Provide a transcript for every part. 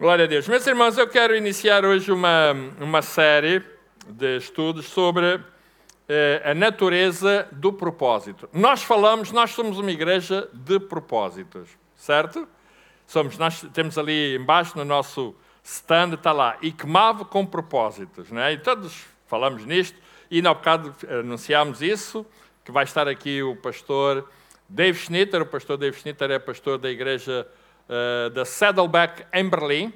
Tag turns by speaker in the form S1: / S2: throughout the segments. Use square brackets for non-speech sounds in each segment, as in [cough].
S1: Glória a Deus. Meus irmãos, eu quero iniciar hoje uma, uma série de estudos sobre eh, a natureza do propósito. Nós falamos, nós somos uma igreja de propósitos, certo? Somos, nós temos ali embaixo no nosso stand, está lá, ICMAV com propósitos, não é? E todos falamos nisto, e há bocado anunciámos isso, que vai estar aqui o pastor Dave Schnitter, o pastor Dave Schnitter é pastor da igreja uh, da Saddleback em Berlim.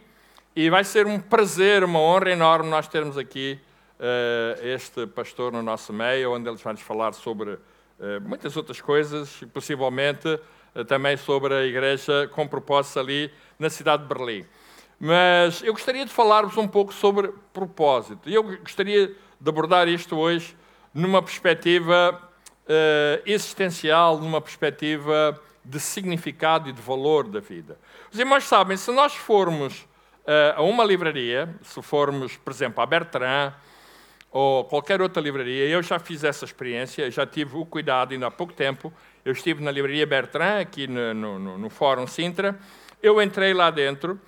S1: E vai ser um prazer, uma honra enorme nós termos aqui uh, este pastor no nosso meio, onde ele vai nos falar sobre uh, muitas outras coisas, e possivelmente também sobre a igreja com propósito ali na cidade de Berlim. Mas eu gostaria de falar-vos um pouco sobre propósito. E eu gostaria de abordar isto hoje numa perspectiva uh, existencial, numa perspectiva de significado e de valor da vida. Os irmãos sabem, se nós formos uh, a uma livraria, se formos, por exemplo, a Bertrand ou qualquer outra livraria, eu já fiz essa experiência, já tive o cuidado, ainda há pouco tempo, eu estive na livraria Bertrand, aqui no, no, no Fórum Sintra, eu entrei lá dentro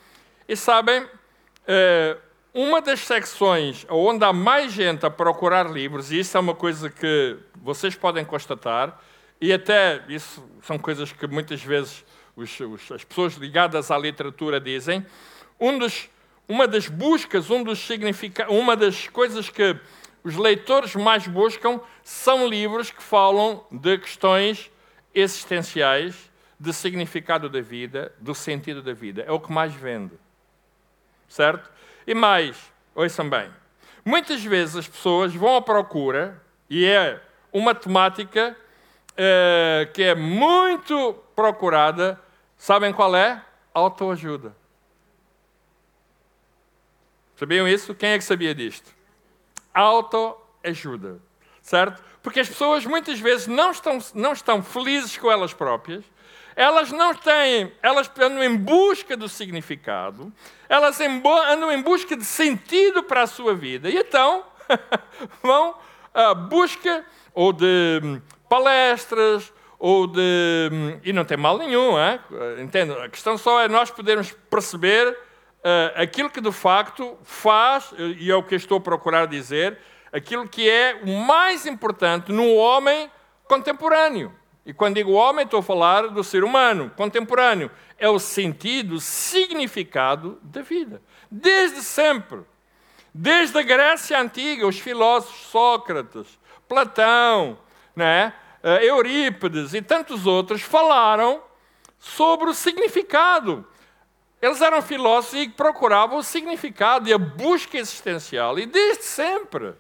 S1: e sabem, uh, uma das secções onde há mais gente a procurar livros, e isso é uma coisa que vocês podem constatar, e até isso são coisas que muitas vezes os, os, as pessoas ligadas à literatura dizem, um dos, uma das buscas, um dos significa, uma das coisas que os leitores mais buscam são livros que falam de questões existenciais, de significado da vida, do sentido da vida. É o que mais vende. Certo? E mais, ouçam bem, muitas vezes as pessoas vão à procura, e é uma temática uh, que é muito procurada, sabem qual é? Autoajuda. Sabiam isso? Quem é que sabia disto? Autoajuda, certo? Porque as pessoas muitas vezes não estão, não estão felizes com elas próprias, elas não têm, elas andam em busca do significado, elas andam em busca de sentido para a sua vida. E então [laughs] vão à busca ou de palestras, ou de. Hum, e não tem mal nenhum, é? entende? A questão só é nós podermos perceber uh, aquilo que de facto faz, e é o que estou a procurar dizer, aquilo que é o mais importante no homem contemporâneo. E quando digo homem, estou a falar do ser humano contemporâneo. É o sentido, o significado da vida. Desde sempre. Desde a Grécia Antiga, os filósofos Sócrates, Platão, né? Eurípides e tantos outros falaram sobre o significado. Eles eram filósofos e procuravam o significado e a busca existencial. E desde sempre,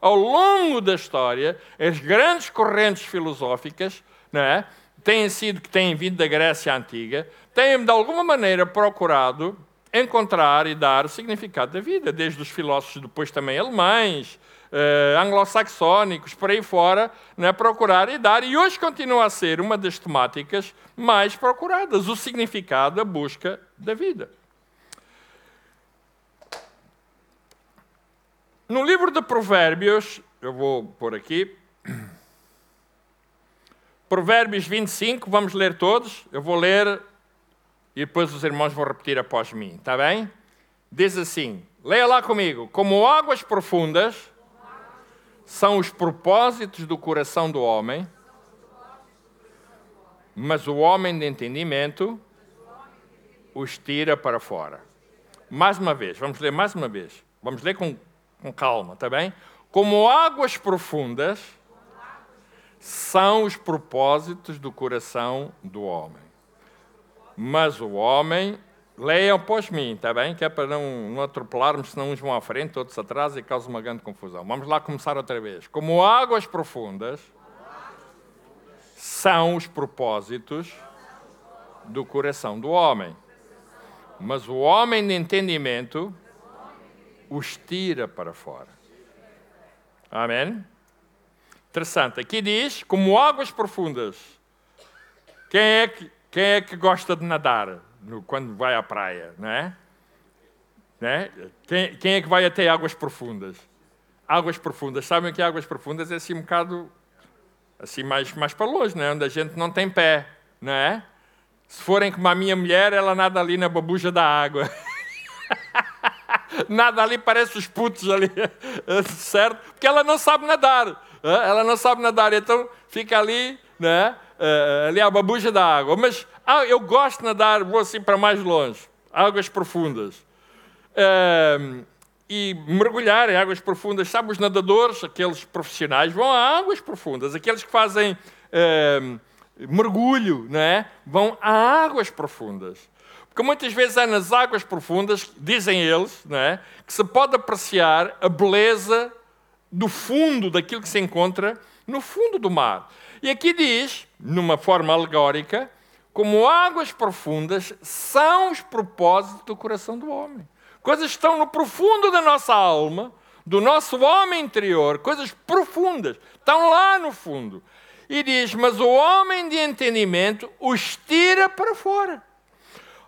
S1: ao longo da história, as grandes correntes filosóficas não é? têm sido, que têm vindo da Grécia Antiga, têm de alguma maneira procurado encontrar e dar o significado da vida, desde os filósofos depois também alemães, eh, anglo-saxónicos, por aí fora, né, procurar e dar, e hoje continua a ser uma das temáticas mais procuradas, o significado, a busca da vida. No livro de Provérbios, eu vou pôr aqui, [clears throat] Provérbios 25, vamos ler todos. Eu vou ler e depois os irmãos vão repetir após mim, está bem? Diz assim: leia lá comigo. Como águas profundas são os propósitos do coração do homem, mas o homem de entendimento os tira para fora. Mais uma vez, vamos ler mais uma vez. Vamos ler com, com calma, está bem? Como águas profundas são os propósitos do coração do homem. Mas o homem, leiam após mim, está bem? Que é para não, não atropelarmos, senão uns vão à frente, outros atrás e causa uma grande confusão. Vamos lá começar outra vez. Como águas profundas são os propósitos do coração do homem. Mas o homem de entendimento os tira para fora. Amém? Interessante. Aqui diz, como águas profundas. Quem é que, quem é que gosta de nadar no, quando vai à praia, não é? Não é? Quem, quem, é que vai até águas profundas? Águas profundas. Sabem que águas profundas é assim um bocado assim mais, mais para longe, não é? onde a gente não tem pé, não é? Se forem como a minha mulher, ela nada ali na babuja da água. [laughs] nada ali, parece os putos ali, [laughs] certo? Porque ela não sabe nadar, ela não sabe nadar, então fica ali, né? Ali a babuja da água. Mas ah, eu gosto de nadar, vou assim para mais longe, águas profundas. e mergulhar em águas profundas, sabe, os nadadores, aqueles profissionais, vão a águas profundas, aqueles que fazem mergulho, não é? vão a águas profundas. Porque muitas vezes é nas águas profundas, dizem eles, não é? que se pode apreciar a beleza do fundo daquilo que se encontra no fundo do mar. E aqui diz, numa forma alegórica, como águas profundas são os propósitos do coração do homem. Coisas que estão no profundo da nossa alma, do nosso homem interior, coisas profundas, estão lá no fundo. E diz: Mas o homem de entendimento os tira para fora.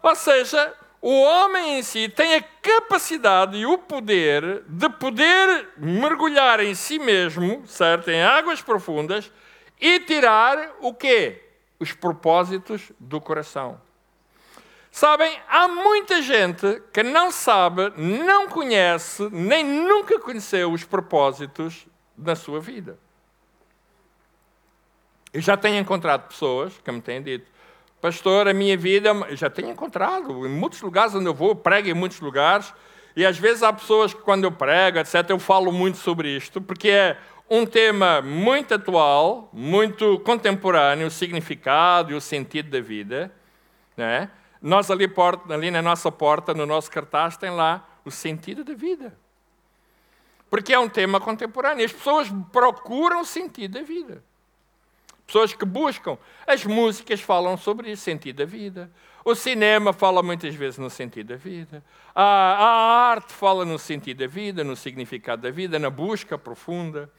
S1: Ou seja, o homem em si tem a capacidade e o poder de poder mergulhar em si mesmo, certo? Em águas profundas e tirar o quê? Os propósitos do coração. Sabem, há muita gente que não sabe, não conhece, nem nunca conheceu os propósitos da sua vida. Eu já tenho encontrado pessoas que me têm dito, pastor, a minha vida, já tenho encontrado, em muitos lugares onde eu vou, prego em muitos lugares, e às vezes há pessoas que quando eu prego, etc., eu falo muito sobre isto, porque é um tema muito atual, muito contemporâneo, o significado e o sentido da vida. Né? Nós ali, porta, ali na nossa porta, no nosso cartaz, tem lá o sentido da vida. Porque é um tema contemporâneo. As pessoas procuram o sentido da vida. Pessoas que buscam. As músicas falam sobre o sentido da vida. O cinema fala muitas vezes no sentido da vida. A, a, arte fala no sentido da vida, no significado da vida, na busca profunda.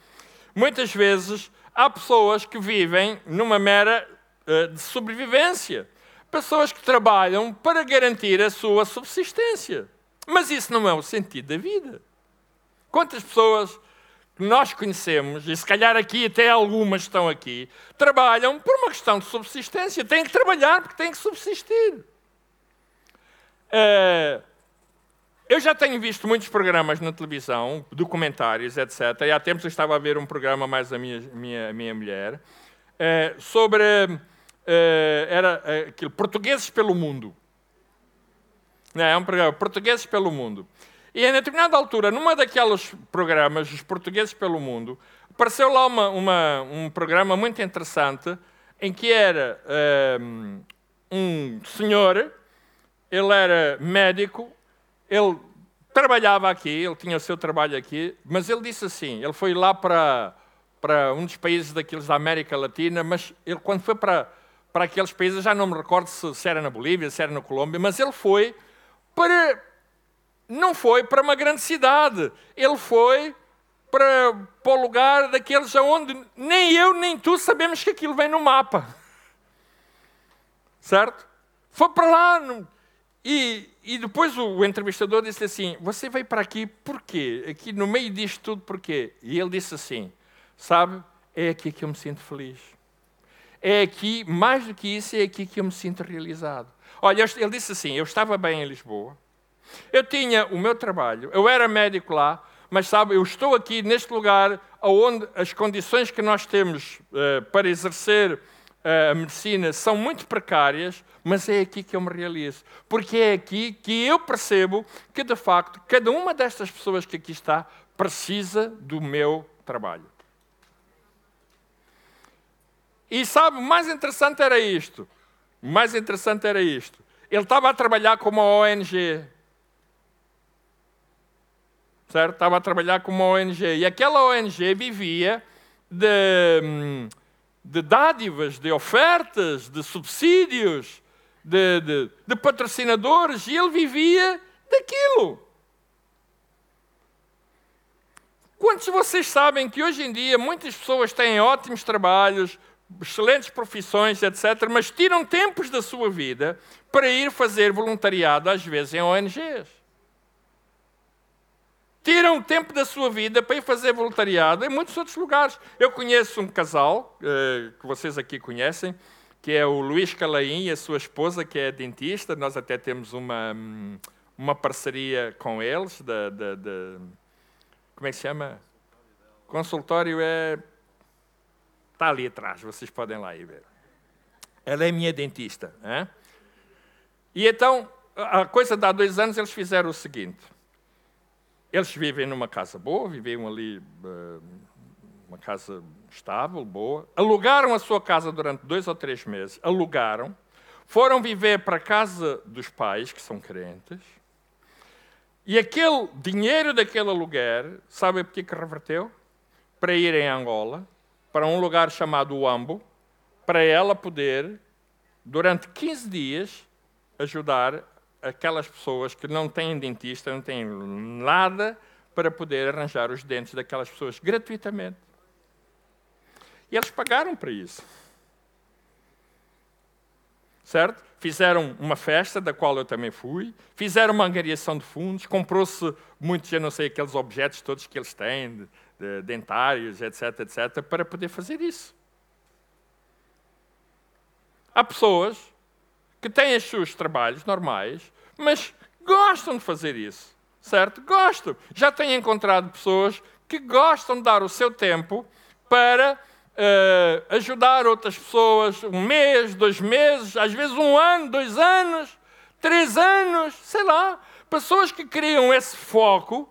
S1: Muitas vezes há pessoas que vivem numa mera uh, de sobrevivência. Pessoas que trabalham para garantir a sua subsistência. Mas isso não é o sentido da vida. Quantas pessoas que nós conhecemos, e se calhar aqui até algumas estão aqui, trabalham por uma questão de subsistência. Têm que trabalhar porque têm que subsistir. É, eu já tenho visto muitos programas na televisão, documentários, etc. E há tempos eu estava a ver um programa mais a minha, minha, minha mulher, é, sobre. É, era aquilo, Portugueses pelo Mundo. É um programa, Portugueses pelo Mundo. E a determinada altura, numa daqueles programas, os portugueses pelo mundo, apareceu lá uma, uma, um programa muito interessante em que era eh, um senhor, ele era médico, ele trabalhava aqui, ele tinha o seu trabalho aqui, mas ele disse assim, ele foi lá para, para um dos países daqueles da América Latina, mas ele quando foi para, para aqueles países, já não me recordo se, se era na Bolívia, se era na Colômbia, mas ele foi para não foi para uma grande cidade, ele foi para, para o lugar daqueles onde nem eu nem tu sabemos que aquilo vem no mapa. Certo? Foi para lá. E, e depois o, entrevistador disse assim: Você veio para aqui por quê? Aqui no meio disto tudo por quê? E ele disse assim: Sabe, é aqui que eu me sinto feliz. É aqui, mais do que isso, é aqui que eu me sinto realizado. Olha, ele disse assim: Eu estava bem em Lisboa, eu tinha o meu trabalho, eu era médico lá, mas sabe, eu estou aqui neste lugar onde as condições que nós temos uh, para exercer a medicina são muito precárias, mas é aqui que eu me realizo. Porque é aqui que eu percebo que, de facto, cada uma destas pessoas que aqui está precisa do meu trabalho. E sabe, o mais interessante era isto. O mais interessante era isto. Ele estava a trabalhar com uma ONG certo? Estava a trabalhar com uma ONG. E aquela ONG vivia de, de dádivas, de ofertas, de subsídios, de, de, de patrocinadores, e ele vivia daquilo. Quantos de vocês sabem que hoje em dia muitas pessoas têm ótimos trabalhos, excelentes profissões, etc., mas tiram tempos da sua vida para ir fazer voluntariado, às vezes em ONGs? Tiram tempo da sua vida para ir fazer voluntariado em muitos outros lugares. Eu conheço um casal, eh, que vocês aqui conhecem, que é o Luís Calaim e a sua esposa, que é dentista. Nós até temos uma, hum, uma parceria com eles, de como é que se chama? Consultório é. Está ali atrás, vocês podem lá ir ver. Ela é minha dentista. Hein? E então, a coisa de há dois anos, eles fizeram o seguinte: eles vivem numa casa boa, viviam ali, eh, uma casa estável, boa, alugaram a sua casa durante dois ou três meses, alugaram, foram viver para a casa dos pais, que são crentes, e aquele dinheiro daquele aluguer, sabe por que reverteu? Para ir em Angola, para um lugar chamado Uambo, para ela poder, durante 15 dias, ajudar aquelas pessoas que não têm dentista, não têm nada para poder arranjar os dentes daquelas pessoas gratuitamente. E eles pagaram para isso. Certo? Fizeram uma festa, da qual eu também fui, fizeram uma angariação de fundos, comprou-se muitos, eu não sei, aqueles objetos todos que eles têm, de, de dentários, etc, etc, para poder fazer isso. Há pessoas que têm os seus trabalhos normais, mas gostam de fazer isso, certo? Gostam. Já tenho encontrado pessoas que gostam de dar o seu tempo para uh, ajudar outras pessoas, um mês, dois meses, às vezes um ano, dois anos, três anos, sei lá. Pessoas que criam esse foco,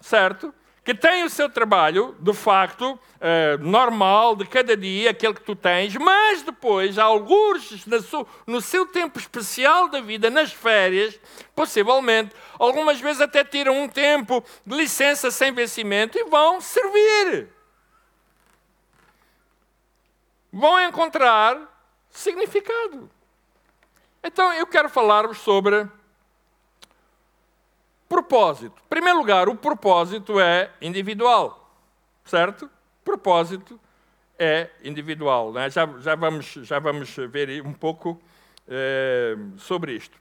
S1: certo? Que tem o seu trabalho, de facto, eh, normal, de cada dia, aquele que tu tens, mas depois, alguns, no seu tempo especial da vida, nas férias, possivelmente, algumas vezes até tiram um tempo de licença sem vencimento e vão servir. Vão encontrar significado. Então, eu quero falar-vos sobre Propósito. Em primeiro lugar, o propósito é individual, certo? Propósito é individual. Né? Já, já, vamos, já vamos ver um pouco é, sobre isto.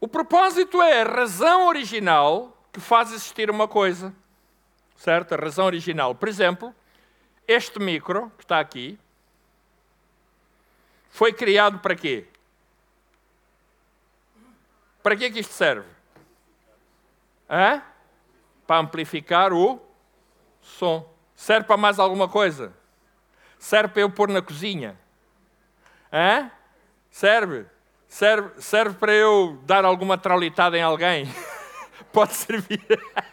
S1: O propósito é a razão original que faz existir uma coisa, certo? A razão original. Por exemplo, este micro que está aqui foi criado para quê? Para que, é que isto serve? Hã? Para amplificar o som. Serve para mais alguma coisa? Serve para eu pôr na cozinha? Hã? Serve? Serve, serve para eu dar alguma traulitada em alguém? [laughs] Pode servir.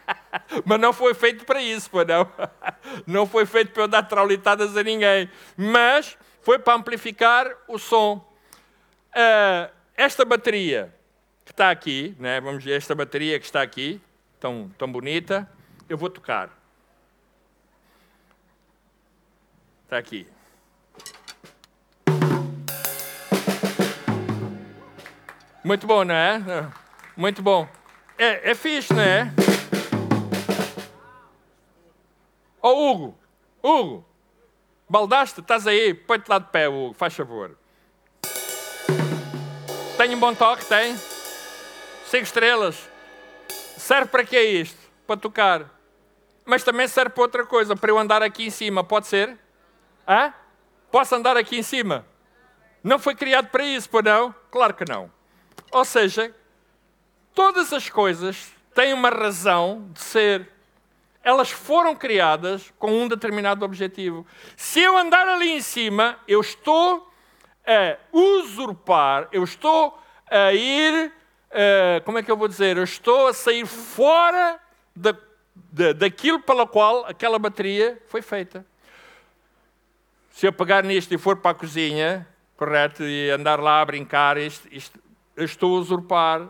S1: [laughs] Mas não foi feito para isso, pô, não. [laughs] Não foi feito para eu dar traulitadas a ninguém. Mas foi para amplificar o som. Uh, esta bateria que está aqui, né? vamos ver esta bateria que está aqui, tão, tão bonita, eu vou tocar. Está aqui. Muito bom, não é? Muito bom. É, é fixe, não é? Oh, Hugo, Hugo, baldaste, estás aí, põe-te lá de pé, Hugo, faz favor. Tem um bom toque, tem? Cinco estrelas. Serve para que é isto? Para tocar. Mas também serve para outra coisa, para eu andar aqui em cima, pode ser? Hã? Posso andar aqui em cima? Não foi criado para isso, pois não? Claro que não. Ou seja, todas as coisas têm uma razão de ser. Elas foram criadas com um determinado objetivo. Se eu andar ali em cima, eu estou a usurpar, eu estou a ir uh, como é que eu vou dizer? Eu estou a sair fora da, da, daquilo pela qual aquela bateria foi feita. Se eu pegar nisto e for para a cozinha, correto, e andar lá a brincar, isto, isto, eu estou a usurpar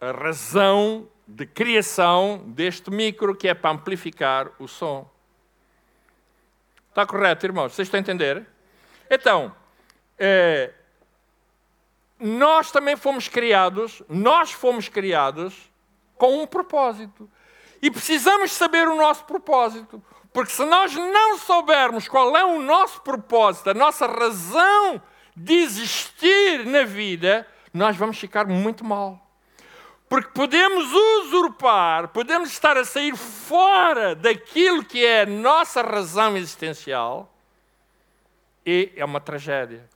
S1: a razão de criação deste micro que é para amplificar o som. Está correto, irmãos? Vocês estão a entender? Então, é, nós também fomos criados, nós fomos criados com um propósito. E precisamos saber o nosso propósito. Porque se nós não soubermos qual é o nosso propósito, a nossa razão de existir na vida, nós vamos ficar muito mal. Porque podemos usurpar, podemos estar a sair fora daquilo que é a nossa razão existencial, e é uma tragédia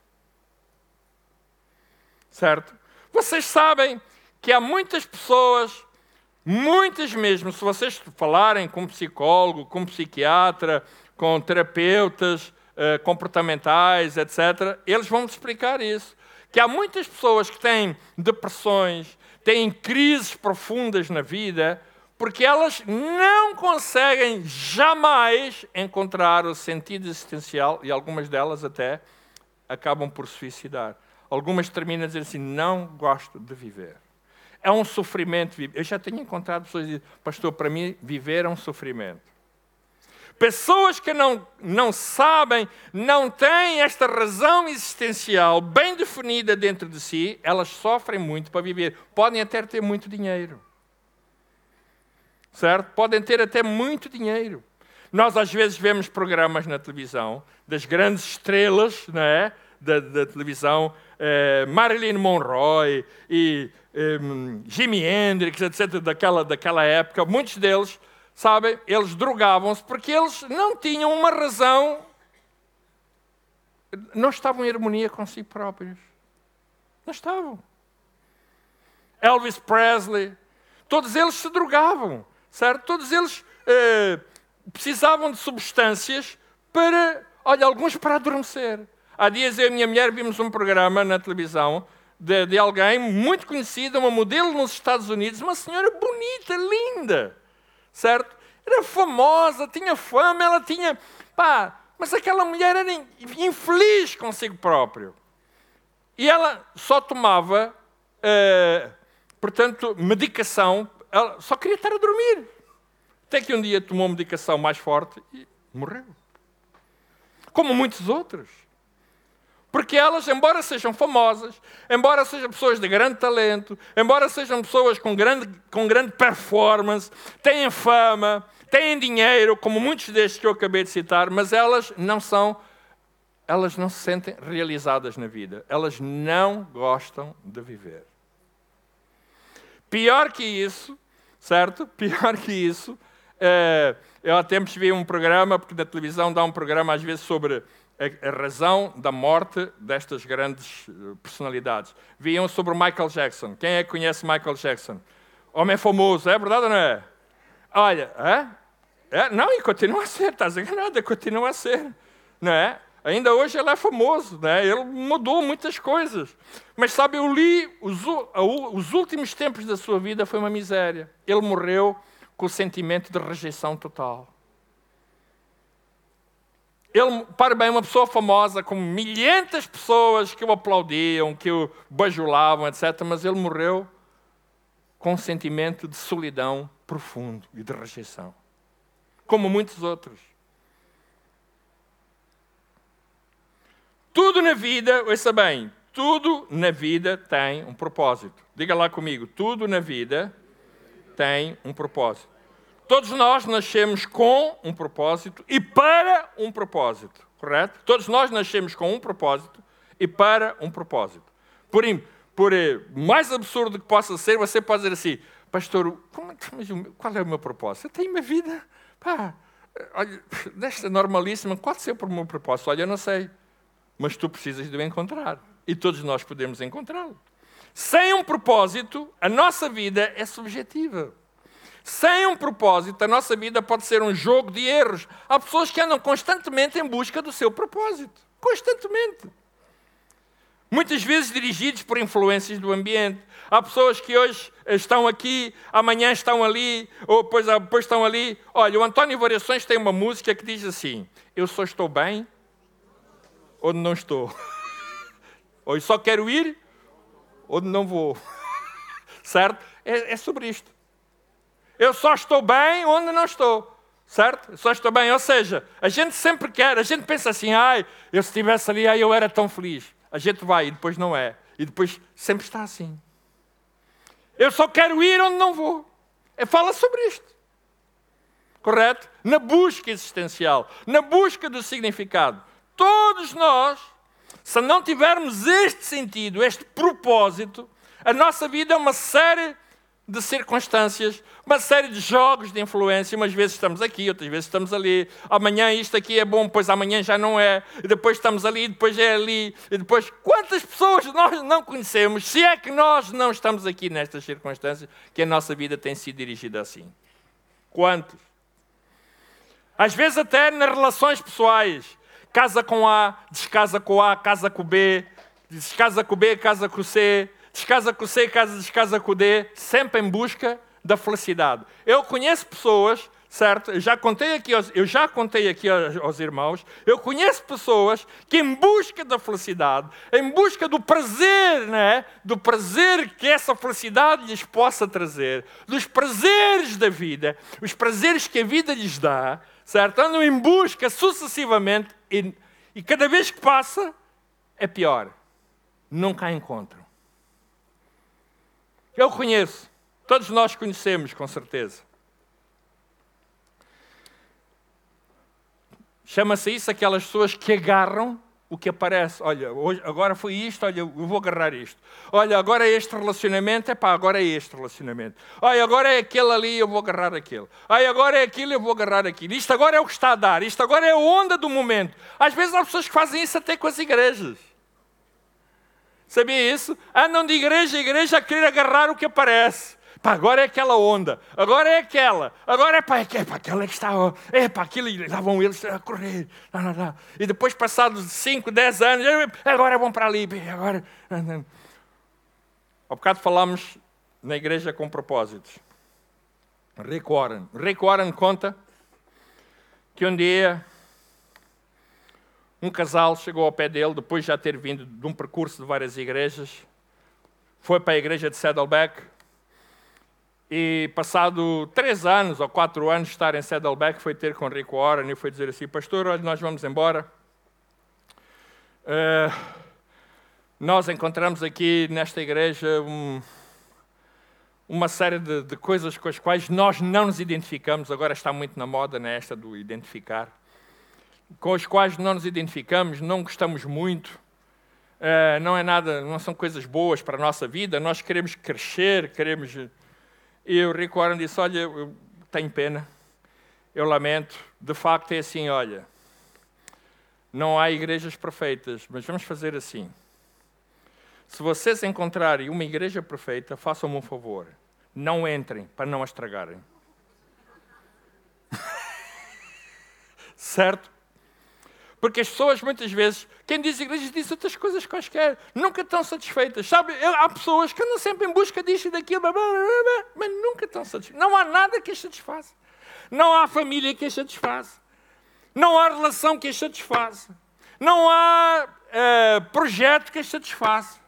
S1: certo? Vocês sabem que há muitas pessoas, muitas mesmo, se vocês falarem com psicólogo, com psiquiatra, com terapeutas uh, comportamentais, etc., eles vão explicar isso. Que há muitas pessoas que têm depressões, têm crises profundas na vida, porque elas não conseguem jamais encontrar o sentido existencial e algumas delas até acabam por suicidar. Algumas terminam dizendo assim: não gosto de viver. É um sofrimento. Eu já tenho encontrado pessoas que dizem, pastor, para mim viver é um sofrimento. Pessoas que não, não sabem, não têm esta razão existencial bem definida dentro de si, elas sofrem muito para viver. Podem até ter muito dinheiro. Certo? Podem ter até muito dinheiro. Nós às vezes vemos programas na televisão das grandes estrelas não é? Da, da televisão, eh, Marilyn Monroe e eh, Jimi Hendrix, etc., daquela, daquela época, muitos deles, sabem, eles drogavam-se porque eles não tinham uma razão, não estavam em harmonia com si próprios. Não estavam. Elvis Presley, todos eles se drogavam, certo? Todos eles eh, precisavam de substâncias para, olha, alguns para adormecer. Há dias eu e a minha mulher vimos um programa na televisão de, de alguém muito conhecida, uma modelo nos Estados Unidos, uma senhora bonita, linda, certo? Era famosa, tinha fama, ela tinha. Pá, mas aquela mulher era infeliz consigo próprio. E ela só tomava, eh, portanto, medicação, ela só queria estar a dormir. Até que um dia tomou medicação mais forte e morreu. Como muitos outros. Porque elas, embora sejam famosas, embora sejam pessoas de grande talento, embora sejam pessoas com grande, com grande performance, têm fama, têm dinheiro, como muitos destes que eu acabei de citar, mas elas não são, elas não se sentem realizadas na vida. Elas não gostam de viver. Pior que isso, certo? [laughs] Pior que isso, é, eu há tempos vi um programa, porque na televisão dá um programa às vezes sobre a, razão da morte destas grandes eh, personalidades. Viam sobre Michael Jackson. Quem é que conhece Michael Jackson? Homem famoso, é verdade ou não é? Olha, é? é? Não, e continua a ser, estás enganado, continua a ser. Não é? Ainda hoje ele é famoso, né? ele mudou muitas coisas. Mas sabe, eu li os, os últimos tempos da sua vida foi uma miséria. Ele morreu com o sentimento de rejeição total. Ele, para bem, uma pessoa famosa, com milhentas de pessoas que o aplaudiam, que o bajulavam, etc., mas ele morreu com um sentimento de solidão profundo e de rejeição, como muitos outros. Tudo na vida, ouça bem, tudo na vida tem um propósito. Diga lá comigo, tudo na vida tem um propósito. Todos nós nascemos com um propósito e para um propósito, correto? Todos nós nascemos com um propósito e para um propósito. Por, por eh, mais absurdo que possa ser, você pode dizer assim, pastor, é qual é o meu propósito? Eu tenho uma vida, pá, olha, [laughs] desta normalíssima, qual é o meu propósito? Olha, eu não sei, mas tu precisas de o encontrar. E todos nós podemos encontrá-lo. Sem um propósito, a nossa vida é subjetiva. Sem um propósito, a nossa vida pode ser um jogo de erros. Há pessoas que andam constantemente em busca do seu propósito. Constantemente. Muitas vezes dirigidos por influências do ambiente. Há pessoas que hoje estão aqui, amanhã estão ali, ou depois, depois estão ali. Olha, o António Variações tem uma música que diz assim: Eu só estou bem onde não estou. [laughs] ou eu só quero ir onde não vou. [laughs] certo? É, é sobre isto. Eu só estou bem onde não estou. Certo? Eu só estou bem. Ou seja, a gente sempre quer, a gente pensa assim, ai, eu se estivesse ali, ai, eu era tão feliz. A gente vai e depois não é. E depois sempre está assim. Eu só quero ir onde não vou. É, fala sobre isto. Correto? Na busca existencial, na busca do significado. Todos nós, se não tivermos este sentido, este propósito, a nossa vida é uma série de circunstâncias, uma série de jogos de influência. Umas vezes estamos aqui, outras vezes estamos ali. Amanhã isto aqui é bom, depois amanhã já não é. E depois estamos ali, depois é ali. E depois, quantas pessoas nós não conhecemos, se é que nós não estamos aqui nestas circunstâncias, que a nossa vida tem sido dirigida assim? Quantos? Às vezes até nas relações pessoais. Casa com A, descasa com A, casa com B, descasa com B, casa com C, descasa com C, casa, descasa com D, sempre em busca da felicidade. Eu conheço pessoas, certo? Já contei aqui eu já contei aqui aos, aos irmãos, eu conheço pessoas que em busca da felicidade, em busca do prazer, né? do prazer que essa felicidade lhes possa trazer, dos prazeres da vida, os prazeres que a vida lhes dá, certo? Andam em busca sucessivamente e, e cada vez que passa é pior. Nunca a encontram. Eu conheço, todos nós conhecemos com certeza. Chama-se isso aquelas pessoas que agarram o que aparece. Olha, hoje, agora foi isto, olha, eu vou agarrar isto. Olha, agora é este relacionamento, é pá, agora é este relacionamento. Olha, agora é aquele ali, eu vou agarrar aquele. Olha, agora é aquilo, eu vou agarrar aquilo. Isto agora é o que está a dar, isto agora é a onda do momento. Às vezes há pessoas que fazem isso até com as igrejas. Sabia isso? Andam de igreja a igreja a querer agarrar o que aparece. Pá, agora é aquela onda, agora é aquela, agora é para é, pá, aquela que está, é para aquilo, e lá vão eles a correr. Lá, lá, lá. E depois, passados 5, 10 anos, agora vão para ali. Agora. Há bocado falámos na igreja com propósitos. Rick Warren. Rick Warren conta que um dia um casal chegou ao pé dele, depois de já ter vindo de um percurso de várias igrejas, foi para a igreja de Saddleback e passado três anos ou quatro anos de estar em Saddleback, foi ter com Rick Warren e foi dizer assim, pastor, olha, nós vamos embora. Uh, nós encontramos aqui nesta igreja um, uma série de, de, coisas com as quais nós não nos identificamos, agora está muito na moda né, do identificar, com as quais não nos identificamos, não gostamos muito, uh, não é nada, não são coisas boas para a nossa vida, nós queremos crescer, queremos e o Rick Warren disse: Olha, eu tenho pena, eu lamento. De facto, é assim: olha, não há igrejas perfeitas, mas vamos fazer assim. Se vocês encontrarem uma igreja perfeita, façam-me um favor: não entrem para não a estragarem. [laughs] certo? Porque as pessoas, muitas vezes, quem diz igrejas, diz outras coisas quaisquer, nunca estão satisfeitas. Sabe, há pessoas que andam sempre em busca disto e daquilo, mas nunca estão satisfeitas. Não há nada que as satisfaça. Não há família que as satisfaça. Não há relação que as satisfaça. Não há uh, projeto que as satisfaça.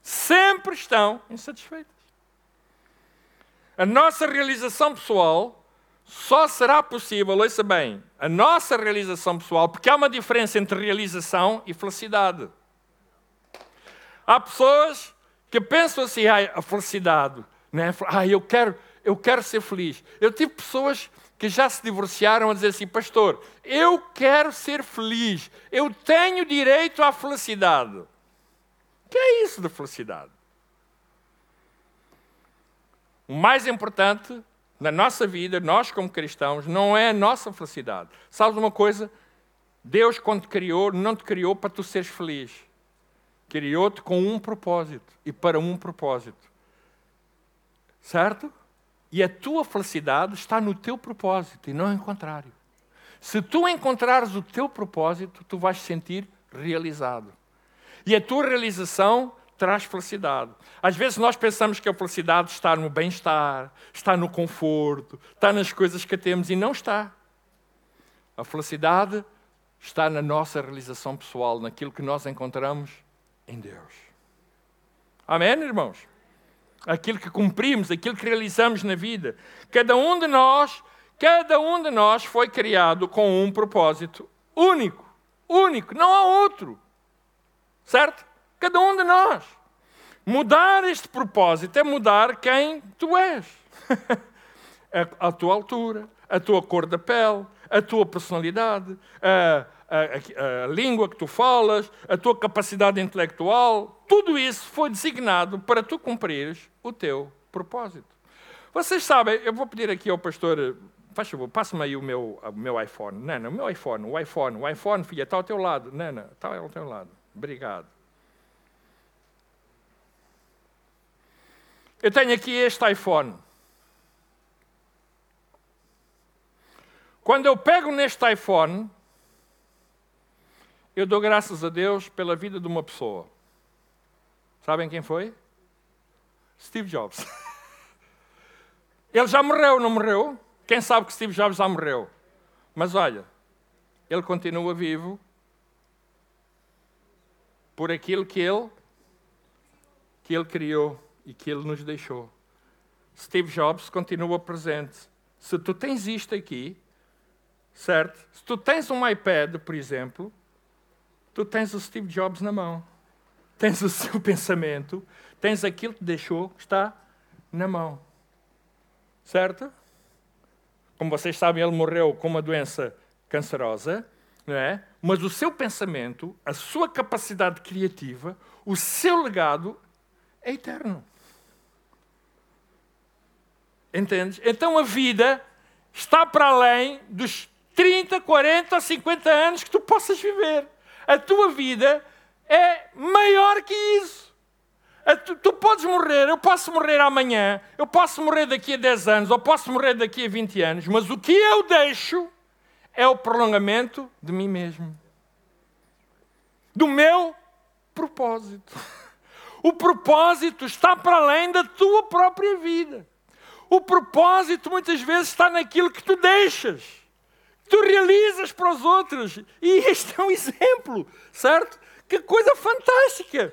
S1: Sempre estão insatisfeitas. A nossa realização pessoal só será possível, ouça bem, a nossa realização pessoal, porque há uma diferença entre realização e felicidade. Há pessoas que pensam assim, ah, a felicidade, né? ah, eu quero, eu quero ser feliz. Eu tive pessoas que já se divorciaram a dizer assim, pastor, eu quero ser feliz, eu tenho direito à felicidade. O que é isso de felicidade? O mais importante na nossa vida, nós como cristãos, não é a nossa felicidade. Sabes uma coisa? Deus, quando te criou, não te criou para tu seres feliz. Criou-te com um propósito e para um propósito. Certo? E a tua felicidade está no teu propósito e não em contrário. Se tu encontrares o teu propósito, tu vais sentir realizado. E a tua realização traz felicidade. Às vezes nós pensamos que a felicidade está no bem-estar, está no conforto, está nas coisas que temos e não está. A felicidade está na nossa realização pessoal, naquilo que nós encontramos em Deus. Amém, irmãos? Aquilo que cumprimos, aquilo que realizamos na vida. Cada um de nós, cada um de nós foi criado com um propósito único, único, não há outro. Certo? Cada um de nós. Mudar este propósito é mudar quem tu és. [laughs] a, a, tua altura, a tua cor da pele, a tua personalidade, a, a, a, língua que tu falas, a tua capacidade intelectual, tudo isso foi designado para tu cumprires o teu propósito. Vocês sabem, eu vou pedir aqui ao pastor, faz favor, passe-me aí o meu, o meu iPhone. Não, o meu iPhone, o iPhone, o iPhone, filha, está ao teu lado. Não, está ao teu lado. Obrigado. Eu tenho aqui este iPhone. Quando eu pego neste iPhone, eu dou graças a Deus pela vida de uma pessoa. Sabem quem foi? Steve Jobs. [laughs] Ele já morreu, não morreu? Quem sabe que Steve Jobs já morreu? Mas olha, ele continua vivo por aquilo que ele que ele criou e que ele nos deixou. Steve Jobs continua presente. Se tu tens isto aqui, certo? Se tu tens um iPad, por exemplo, tu tens o Steve Jobs na mão. Tens o [laughs] seu pensamento, tens aquilo que deixou está na mão. Certo? Como vocês sabem, ele morreu com uma doença cancerosa, não é? Mas o seu pensamento, a sua capacidade criativa, o seu legado é eterno. Entendes? Então a vida está para além dos 30, 40, 50 anos que tu possas viver. A tua vida é maior que isso. Tu, tu, podes morrer, eu posso morrer amanhã, eu posso morrer daqui a 10 anos, ou posso morrer daqui a 20 anos, mas o que eu deixo é o prolongamento de mim mesmo. Do meu propósito. [laughs] O propósito está para além da tua própria vida. O propósito muitas vezes está naquilo que tu deixas, que tu realizas para os outros. E este é um exemplo, certo? Que coisa fantástica,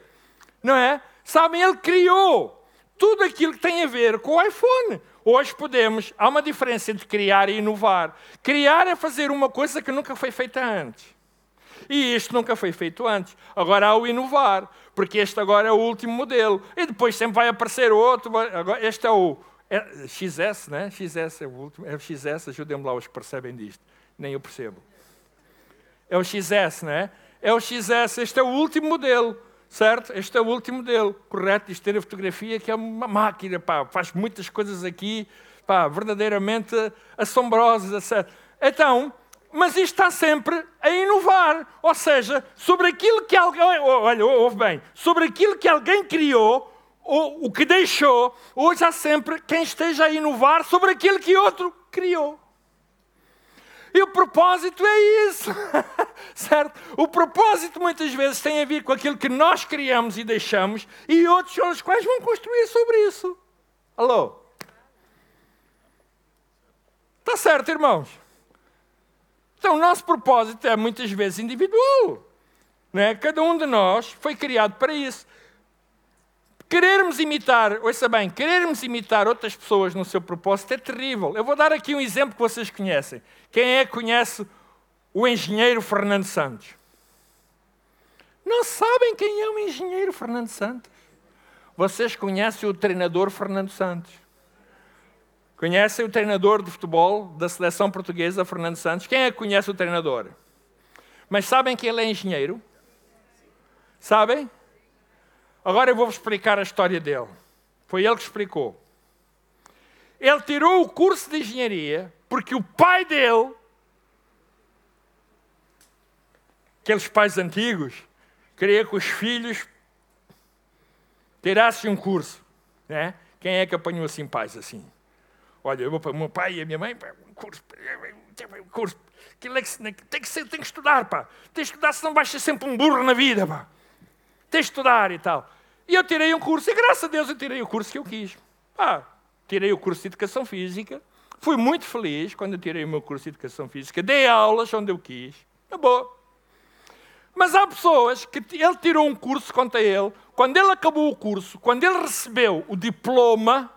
S1: não é? Sabem, ele criou tudo aquilo que tem a ver com o iPhone. Hoje podemos, há uma diferença entre criar e inovar. Criar é fazer uma coisa que nunca foi feita antes. E isto nunca foi feito antes. Agora há o inovar, porque este agora é o último modelo. E depois sempre vai aparecer outro. Este é o é, XS, né? XS é o último. É o XS, ajudem-me lá os que percebem disto. Nem eu percebo. É o XS, né? É o XS, este é o último modelo certo? Este é o último dele, correto? Isto ter a fotografia que é uma máquina, pá, faz muitas coisas aqui, pá, verdadeiramente assombrosas, etc. Então, mas isto está sempre a inovar, ou seja, sobre aquilo que alguém, olha, ouve bem, sobre aquilo que alguém criou, ou o que deixou, hoje há sempre quem esteja a inovar sobre aquilo que outro criou. E o propósito é isso, [laughs] certo? O propósito muitas vezes tem a ver com aquilo que nós criamos e deixamos, e outros são os quais vão construir sobre isso. Alô? Está certo, irmãos? Então, o nosso propósito é muitas vezes individual. Né? Cada um de nós foi criado para isso. Querermos imitar, ouça bem, querermos imitar outras pessoas no seu propósito é terrível. Eu vou dar aqui um exemplo que vocês conhecem. Quem é que conhece o engenheiro Fernando Santos? Não sabem quem é o engenheiro Fernando Santos? Vocês conhecem o treinador Fernando Santos? Conhecem o treinador de futebol da seleção portuguesa, Fernando Santos? Quem é que conhece o treinador? Mas sabem que ele é engenheiro? Sabem? Agora eu vou-vos explicar a história dele. Foi ele que explicou. Ele tirou o curso de engenharia porque o pai dele, aqueles pais antigos, queria que os filhos tirassem um curso. Né? Quem é que apanhou assim pais assim? Olha, o meu pai e a minha mãe, um curso, um curso. Aquilo é que, tem, que tem que estudar, pá. Tem que estudar, senão vais ser sempre um burro na vida, pá de estudar e tal. E eu tirei um curso, e graças a Deus eu tirei o curso que eu quis. Ah, tirei o curso de Educação Física, fui muito feliz quando eu tirei o meu curso de Educação Física, dei aulas onde eu quis, é boa. Mas há pessoas que ele tirou um curso, conta ele, quando ele acabou o curso, quando ele recebeu o diploma,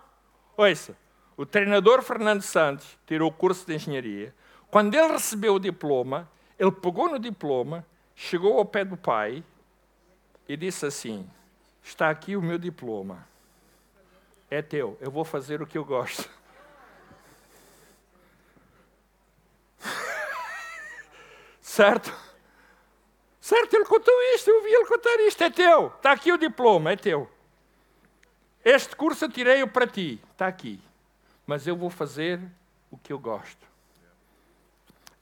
S1: ouça, o treinador Fernando Santos tirou o curso de engenharia, quando ele recebeu o diploma, ele pegou no diploma, chegou ao pé do pai e disse assim: Está aqui o meu diploma. É teu, eu vou fazer o que eu gosto. [laughs] certo? Certo, ele contou isto, eu vi ele contar isto. É teu, está aqui o diploma, é teu. Este curso eu tirei-o para ti, está aqui. Mas eu vou fazer o que eu gosto.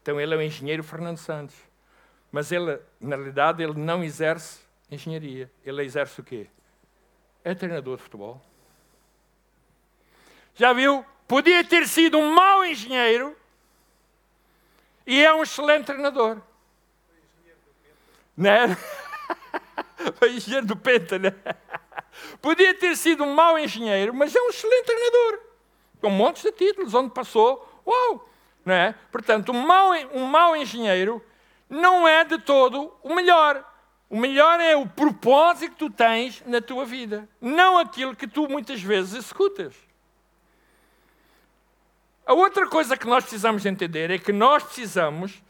S1: Então ele é o engenheiro Fernando Santos. Mas ele, na realidade, ele não exerce engenharia. Ele exerce o quê? É treinador de futebol. Já viu? Podia ter sido um mau engenheiro e é um excelente treinador. Né? [laughs] Foi engenheiro do Penta, né? Podia ter sido um mau engenheiro, mas é um excelente treinador. Com um monte de títulos, onde passou. Uau! Não é? Portanto, um mau, um mau engenheiro não é de todo o melhor. O melhor é o propósito que tu tens na tua vida, não aquilo que tu muitas vezes executas. A outra coisa que nós precisamos entender é que nós precisamos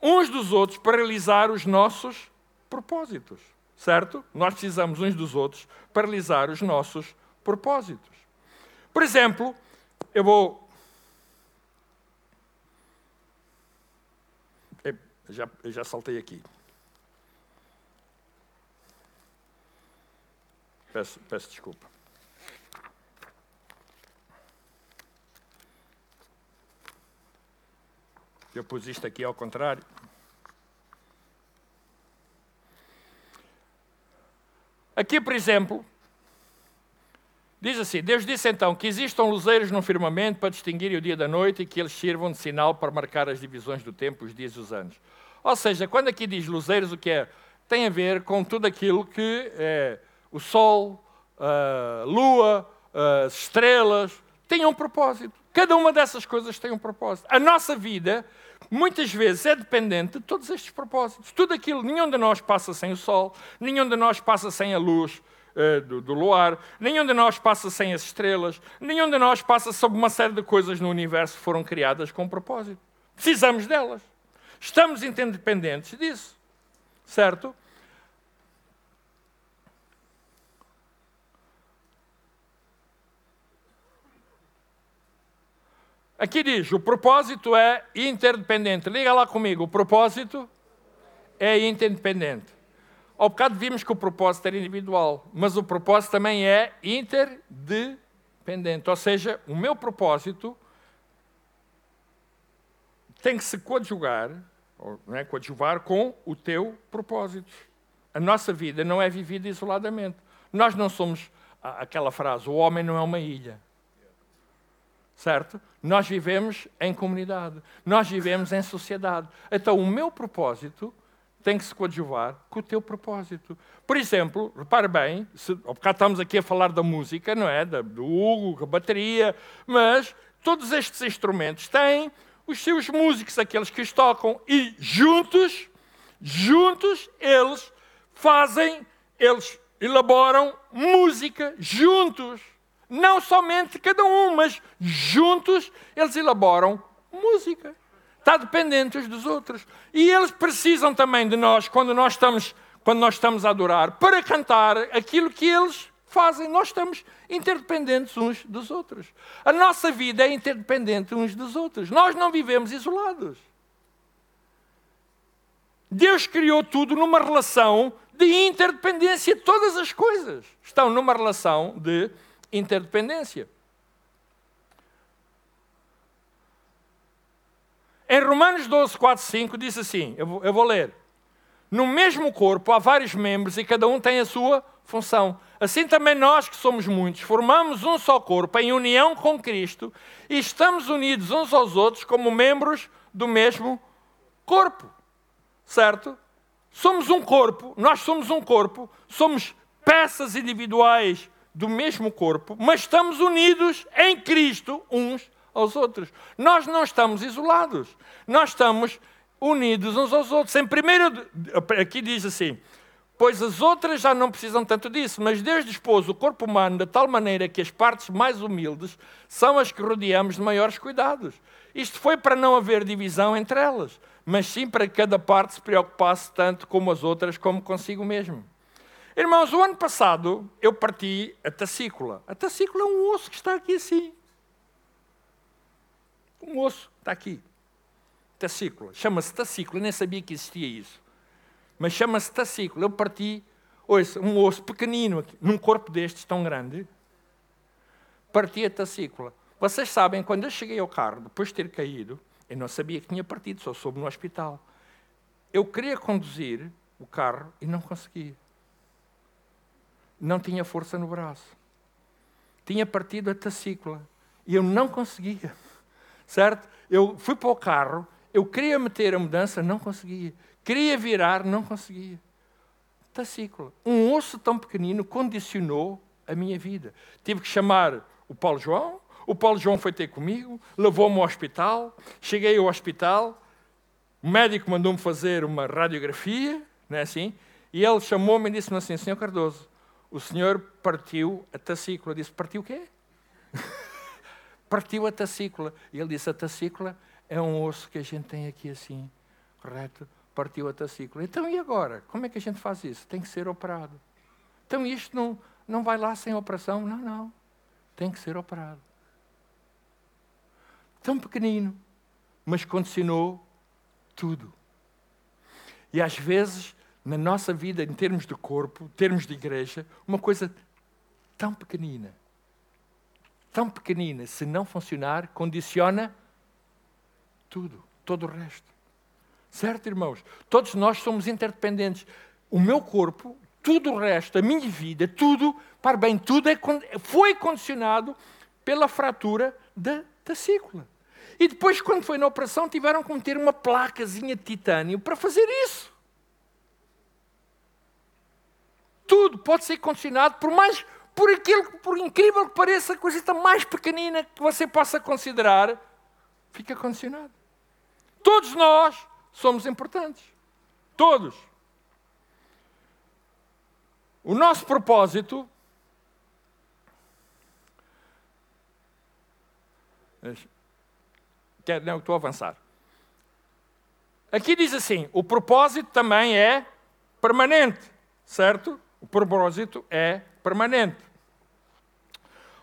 S1: uns dos outros para realizar os nossos propósitos, certo? Nós precisamos uns dos outros para realizar os nossos propósitos. Por exemplo, eu vou. Eu já, eu já saltei aqui. Peço, peço desculpa. Eu pus isto aqui ao contrário. Aqui, por exemplo, diz assim: Deus disse então que existam luzeiros no firmamento para distinguir o dia da noite e que eles sirvam de sinal para marcar as divisões do tempo, os dias e os anos. Ou seja, quando aqui diz luzeiros, o que é? Tem a ver com tudo aquilo que é o sol, a lua, as estrelas, têm um propósito. Cada uma dessas coisas tem um propósito. A nossa vida, muitas vezes, é dependente de todos estes propósitos. Tudo aquilo, nenhum de nós passa sem o sol, nenhum de nós passa sem a luz uh, do, do, luar, nenhum de nós passa sem as estrelas, nenhum de nós passa sobre uma série de coisas no universo que foram criadas com um propósito. Precisamos delas. Estamos interdependentes disso. Certo? Aqui diz: o propósito é interdependente. Liga lá comigo: o propósito é interdependente. Ao bocado vimos que o propósito era individual, mas o propósito também é interdependente. Ou seja, o meu propósito tem que se coadjugar, ou, não é, coadjuvar com o teu propósito. A nossa vida não é vivida isoladamente. Nós não somos aquela frase: o homem não é uma ilha certo? Nós vivemos em comunidade, nós vivemos em sociedade. Então, o meu propósito tem que se coadjuvar com o teu propósito. Por exemplo, repare bem, se, cá estamos aqui a falar da música, não é? Da, do Hugo, a bateria, mas todos estes instrumentos têm os seus músicos, aqueles que os tocam, e juntos, juntos, eles fazem, eles elaboram música juntos. Não somente cada um, mas juntos eles elaboram música. Está dependente uns dos outros. E eles precisam também de nós quando nós estamos, quando nós estamos a adorar, para cantar aquilo que eles fazem. Nós estamos interdependentes uns dos outros. A nossa vida é interdependente uns dos outros. Nós não vivemos isolados. Deus criou tudo numa relação de interdependência. Todas as coisas estão numa relação de interdependência. Em Romanos 12, 4, 5 diz assim: eu vou, eu vou ler. No mesmo corpo há vários membros e cada um tem a sua função. Assim também nós, que somos muitos, formamos um só corpo em união com Cristo e estamos unidos uns aos outros como membros do mesmo corpo. Certo? Somos um corpo, nós somos um corpo, somos peças individuais do mesmo corpo, mas estamos unidos em Cristo uns aos outros. Nós não estamos isolados, nós estamos unidos uns aos outros. Em primeiro, aqui diz assim: Pois as outras já não precisam tanto disso, mas Deus dispôs o corpo humano de tal maneira que as partes mais humildes são as que rodeamos de maiores cuidados. Isto foi para não haver divisão entre elas, mas sim para que cada parte se preocupasse tanto como as outras como consigo mesmo. Irmãos, o ano passado eu parti a tacícula. A tacícula é um osso que está aqui assim. Um osso está aqui. Tacícula. Chama-se tacícula. Eu nem sabia que existia isso. Mas chama-se tacícula. Eu parti, ouça, um osso pequenino aqui, num corpo destes tão grande. parti a tacícula. Vocês sabem, quando eu cheguei ao carro, depois de ter caído, eu não sabia que tinha partido, só soube no hospital. Eu queria conduzir o carro e não conseguia. Não tinha força no braço. Tinha partido a tacícula e eu não conseguia. Certo? Eu fui para o carro, eu queria meter a mudança, não conseguia. Queria virar, não conseguia. Tacícula. Um osso tão pequenino condicionou a minha vida. Tive que chamar o Paulo João, o Paulo João foi ter comigo, levou-me ao hospital, cheguei ao hospital, o médico mandou-me fazer uma radiografia, não é assim? E ele chamou-me e disse-me assim, Senhor Cardoso, o senhor partiu a tacícula. Disse, partiu o quê? [laughs] partiu a tacícula. E ele disse, a tacícula é um osso que a gente tem aqui assim, correto? Partiu a tacícula. Então e agora? Como é que a gente faz isso? Tem que ser operado. Então isto não, não vai lá sem operação? Não, não. Tem que ser operado. Tão pequenino, mas condicionou tudo. E às vezes, na nossa vida, em termos de corpo, em termos de igreja, uma coisa tão pequenina, tão pequenina, se não funcionar, condiciona tudo, todo o resto. Certo, irmãos? Todos nós somos interdependentes. O meu corpo, tudo o resto, a minha vida, tudo, para bem, tudo é, foi condicionado pela fratura da tacícula. E depois, quando foi na operação, tiveram que meter uma placazinha de titânio para fazer isso. Tudo pode ser condicionado por mais, por aquilo, por incrível que pareça, a coisa mais pequenina que você possa considerar, fica condicionado. Todos nós somos importantes. Todos. O nosso propósito Quer, não, estou a avançar. Aqui diz assim: o propósito também é permanente, certo? O propósito é permanente.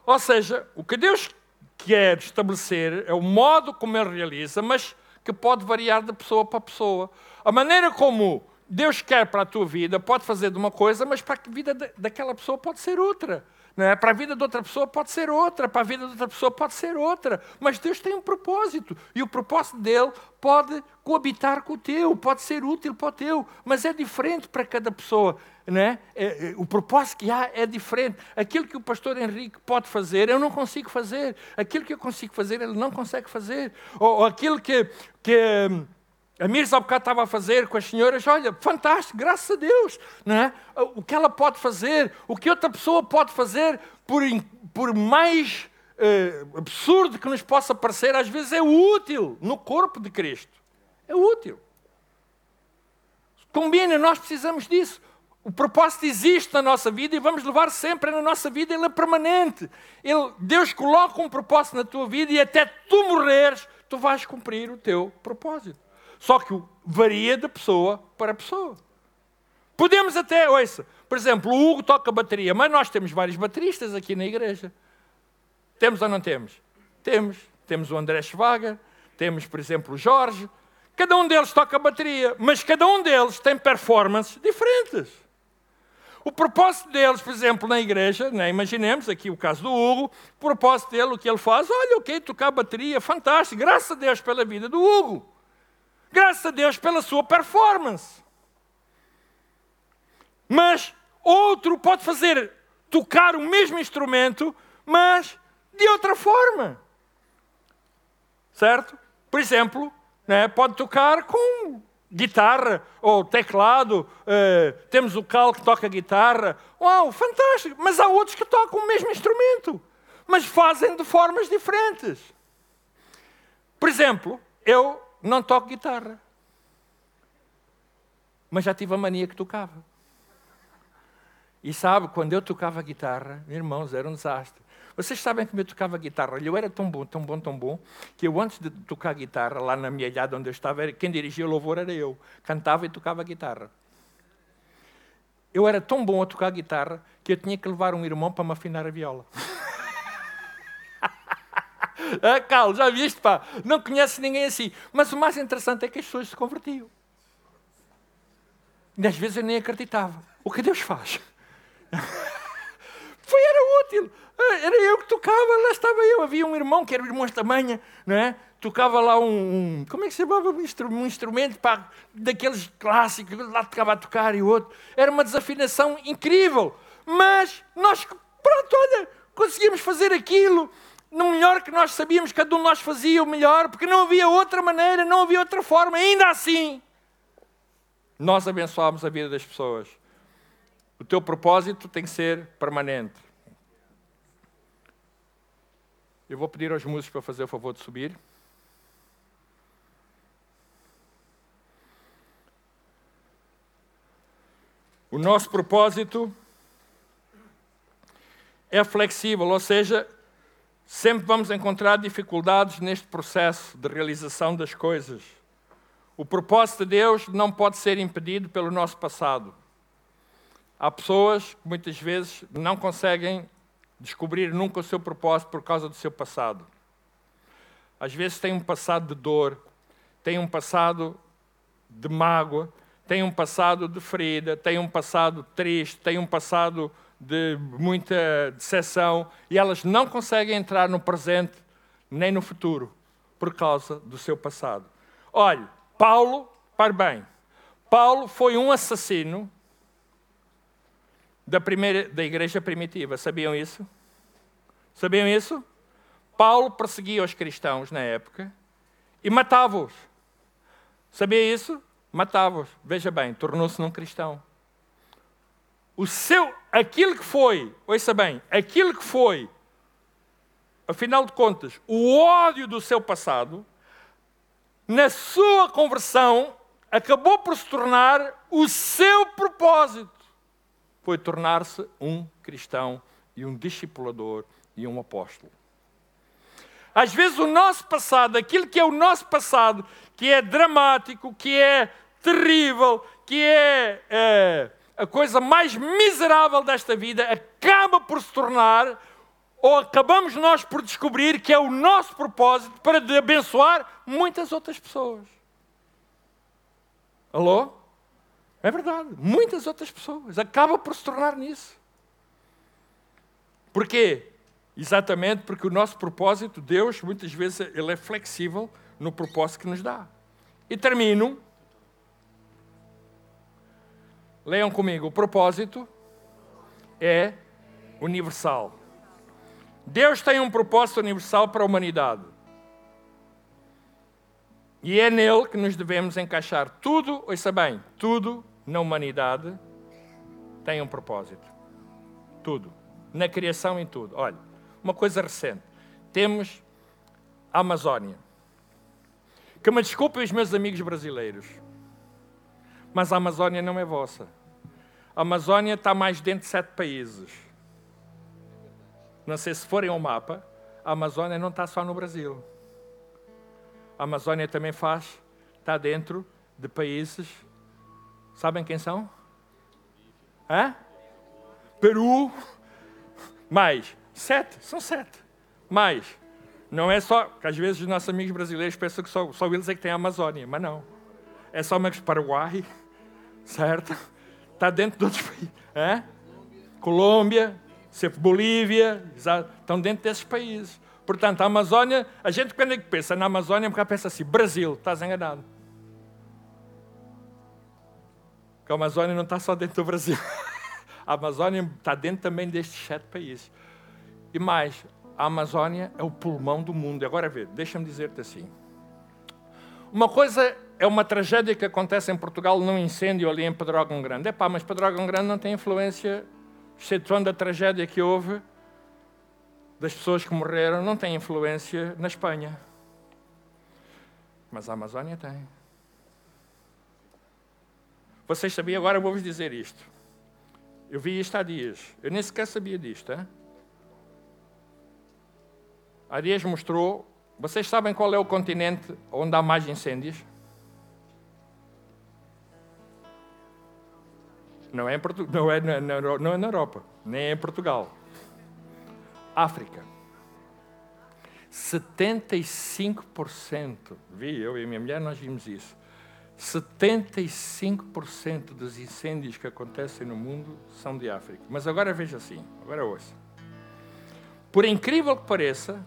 S1: Ou seja, o que Deus quer estabelecer é o modo como Ele realiza, mas que pode variar de pessoa para pessoa. A maneira como Deus quer para a tua vida pode fazer de uma coisa, mas para a vida daquela pessoa pode ser outra. Né? Para a vida de outra pessoa pode ser outra, para a vida de outra pessoa pode ser outra. Mas Deus tem um propósito. E o propósito dele pode coabitar com o teu, pode ser útil para o teu, mas é diferente para cada pessoa. Né? É, é, o propósito que há é diferente. Aquilo que o pastor Henrique pode fazer, eu não consigo fazer. Aquilo que eu consigo fazer, ele não consegue fazer. Ou, ou aquilo que, que a Mirza há bocado estava a fazer com as senhoras, olha, fantástico, graças a Deus. Não é? O que ela pode fazer, o que outra pessoa pode fazer, por, por mais eh, absurdo que nos possa parecer, às vezes é útil no corpo de Cristo. É útil. Combina, nós precisamos disso. O propósito existe na nossa vida e vamos levar sempre na nossa vida, ele é permanente. Ele, Deus coloca um propósito na tua vida e até tu morreres, tu vais cumprir o teu propósito. Só que varia de pessoa para pessoa. Podemos até, ouça, por exemplo, o Hugo toca bateria, mas nós temos vários bateristas aqui na igreja. Temos ou não temos? Temos. Temos o André Schwager, temos, por exemplo, o Jorge. Cada um deles toca bateria, mas cada um deles tem performances diferentes. O propósito deles, por exemplo, na igreja, né, imaginemos aqui o caso do Hugo, o propósito dele, o que ele faz, olha, ok, tocar bateria, fantástico, graças a Deus pela vida do Hugo. Graças a Deus pela sua performance. Mas outro pode fazer tocar o mesmo instrumento, mas de outra forma. Certo? Por exemplo, né, pode tocar com guitarra ou teclado. Uh, temos o Cal que toca guitarra. Uau, fantástico! Mas há outros que tocam o mesmo instrumento, mas fazem de formas diferentes. Por exemplo, eu não toco guitarra. Mas já tive a mania que tocava. E sabe, quando eu tocava guitarra, irmãos, era um desastre. Vocês sabem como eu tocava guitarra? Eu era tão bom, tão bom, tão bom, que eu antes de tocar guitarra, lá na minha ilhada onde eu estava, quem dirigia o louvor era eu. Cantava e tocava guitarra. Eu era tão bom a tocar guitarra que eu tinha que levar um irmão para me afinar a viola. [laughs] ah, Carlos, já viste, pá? Não conhece ninguém assim. Mas o mais interessante é que as pessoas se convertiam. E às vezes eu nem acreditava. O que Deus faz? [laughs] Foi, era útil. Ah, era eu que tocava, lá estava eu. Havia um irmão, que era o irmão esta manhã, não é? Tocava lá um, um como é que se chamava? Um, um instrumento pá, daqueles clássicos, lá tocava a tocar e o outro. Era uma desafinação incrível. Mas nós, pronto, olha, conseguíamos fazer aquilo no melhor que nós sabíamos, cada um de nós fazia o melhor, porque não havia outra maneira, não havia outra forma. Ainda assim, nós abençoámos a vida das pessoas. O teu propósito tem que ser permanente. Eu vou pedir aos músicos para fazer o favor de subir. O nosso propósito é flexível, ou seja, sempre vamos encontrar dificuldades neste processo de realização das coisas. O propósito de Deus não pode ser impedido pelo nosso passado. Há pessoas que muitas vezes não conseguem descobrir nunca o seu propósito por causa do seu passado. Às vezes têm um passado de dor, têm um passado de mágoa, têm um passado de ferida, têm um passado triste, têm um passado de muita decepção e elas não conseguem entrar no presente nem no futuro por causa do seu passado. Olhe, Paulo, para bem, Paulo foi um assassino da, primeira, da igreja primitiva. Sabiam isso? Sabiam isso? Paulo perseguia os cristãos na época e matava-os. Sabia isso? Matava-os. Veja bem, tornou-se num cristão. O seu, aquilo que foi, ouça bem, aquilo que foi, afinal de contas, o ódio do seu passado, na sua conversão, acabou por se tornar o seu propósito foi tornar-se um cristão e um discipulador e um apóstolo. Às vezes o nosso passado, aquilo que é o nosso passado, que é dramático, que é terrível, que é, é a coisa mais miserável desta vida, acaba por se tornar, ou acabamos nós por descobrir que é o nosso propósito para abençoar muitas outras pessoas. Alô? É verdade. Muitas outras pessoas. Acaba por se tornar nisso. Porquê? Exatamente porque o nosso propósito, Deus, muitas vezes, ele é flexível no propósito que nos dá. E termino. Leiam comigo. O propósito é universal. Deus tem um propósito universal para a humanidade. E é nele que nos devemos encaixar. Tudo, ouça bem, tudo na humanidade tem um propósito. Tudo. Na criação, em tudo. Olha, uma coisa recente. Temos a Amazónia. Que me desculpem os meus amigos brasileiros. Mas a Amazónia não é vossa. A Amazónia está mais dentro de sete países. Não sei se forem ao mapa, a Amazónia não está só no Brasil. A Amazónia também faz, está dentro de países. Sabem quem são? Hã? Peru. Mais. Sete. São sete. Mais. Não é só. que às vezes os nossos amigos brasileiros pensam que só, só eles é que têm a Amazônia. Mas não. É só mais Paraguai. Certo? Está dentro de outros países. [laughs] É? Colômbia. Bolívia. Estão dentro desses países. Portanto, a Amazónia, a gente quando é que pensa na Amazónia, porque pensa assim, Brasil, estás enganado. Porque a Amazônia não está só dentro do Brasil. [laughs] A Amazônia está dentro também destes sete países. E mais, a Amazônia é o pulmão do mundo. Agora vê, deixa-me dizer-te assim. Uma coisa é uma tragédia que acontece em Portugal num incêndio ali em Pedrógão Grande. É pá, mas Pedrógão Grande não tem influência, excetuando a tragédia que houve das pessoas que morreram não tem influência na Espanha. Mas a Amazónia tem. Vocês sabiam, agora vou-vos dizer isto. Eu vi isto há dias. Eu nem sequer sabia disto. Hein? Há dias mostrou. Vocês sabem qual é o continente onde há mais incêndios? Não é, em Portu... não, é na, na, não é na Europa, nem é em Portugal. África. 75%, vi eu e minha mulher, nós vimos isso. 75% dos incêndios que acontecem no mundo são de África. Mas agora veja assim, agora ouça. Por incrível que pareça,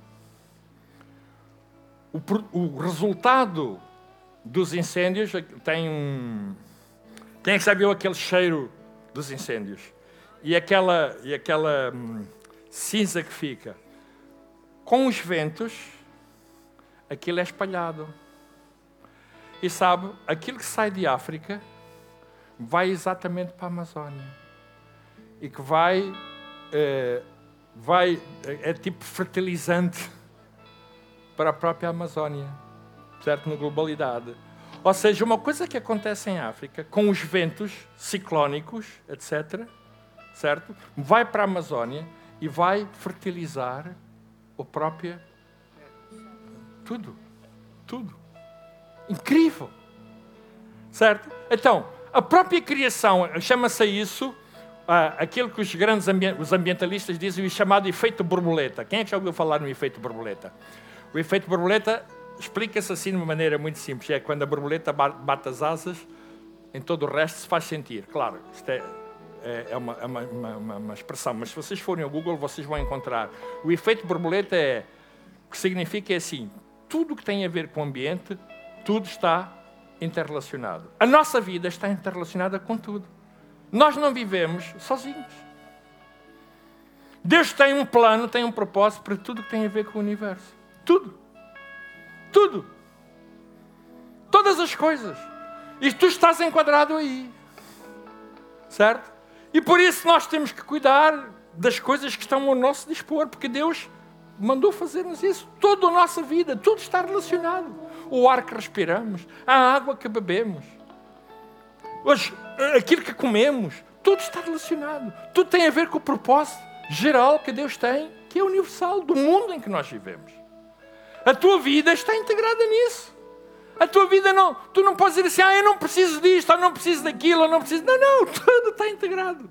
S1: o, o resultado dos incêndios tem um. Quem é que sabe aquele cheiro dos incêndios? E aquela, e aquela hum, cinza que fica. Com os ventos, aquilo é espalhado. E sabe, aquilo que sai de África vai exatamente para a Amazónia. E que vai. É, vai é, é tipo fertilizante para a própria Amazónia, certo? Na globalidade. Ou seja, uma coisa que acontece em África, com os ventos ciclónicos, etc., certo? Vai para a Amazónia e vai fertilizar o próprio. Tudo. Tudo. Incrível! Certo? Então, a própria criação, chama-se isso, uh, aquilo que os grandes os ambientalistas dizem, o chamado efeito borboleta. Quem é que já ouviu falar no efeito borboleta? O efeito borboleta explica-se assim de uma maneira muito simples: é quando a borboleta bate as asas, em todo o resto se faz sentir. Claro, isto é, é, é uma, é uma, uma, uma, expressão, mas se vocês forem ao Google, vocês vão encontrar. O efeito borboleta é, que significa é assim: tudo que tem a ver com o ambiente tudo está interrelacionado. A nossa vida está interrelacionada com tudo. Nós não vivemos sozinhos. Deus tem um plano, tem um propósito para tudo que tem a ver com o universo. Tudo. Tudo. Todas as coisas. E tu estás enquadrado aí. Certo? E por isso nós temos que cuidar das coisas que estão ao nosso dispor, porque Deus mandou fazermos isso. Toda a nossa vida, tudo está relacionado. O ar que respiramos, a água que bebemos, hoje, aquilo que comemos, tudo está relacionado. Tudo tem a ver com o propósito geral que Deus tem, que é universal, do mundo em que nós vivemos. A tua vida está integrada nisso. A tua vida não, tu não podes dizer assim, ah, eu não preciso disto, ou não preciso daquilo, ou não preciso. Não, não, [laughs] tudo está integrado.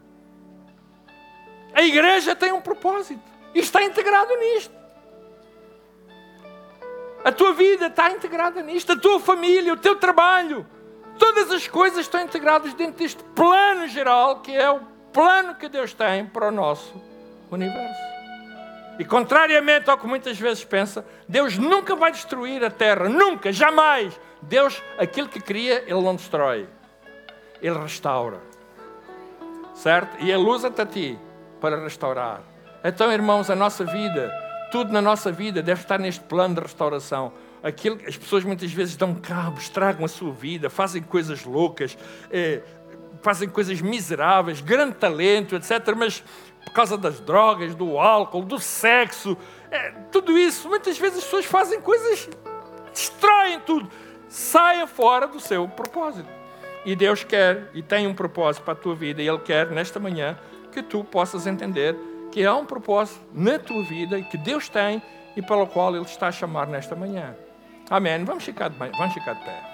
S1: A igreja tem um propósito e está integrado nisto. A tua vida está integrada nisto, a tua família, o teu trabalho. Todas as coisas estão integradas dentro deste plano geral, que é o plano que Deus tem para o nosso universo. E contrariamente ao que muitas vezes pensa, Deus nunca vai destruir a terra, nunca, jamais. Deus, aquilo que cria, Ele não destrói, Ele restaura. Certo? E Ele usa-te a ti para restaurar. Então, irmãos, a nossa vida tudo na nossa vida deve estar neste plano de restauração. Aquilo, as pessoas muitas vezes dão cabo, estragam a sua vida, fazem coisas loucas, é, fazem coisas miseráveis, grande talento, etc. Mas por causa das drogas, do álcool, do sexo, é, tudo isso, muitas vezes as pessoas fazem coisas, destroem tudo, saiam fora do seu propósito. E Deus quer e tem um propósito para a tua vida, e Ele quer nesta manhã que tu possas entender que há um propósito na tua vida e que Deus tem e pelo qual Ele está a chamar nesta manhã. Amém. Vamos ficar de, vamos ficar de pé.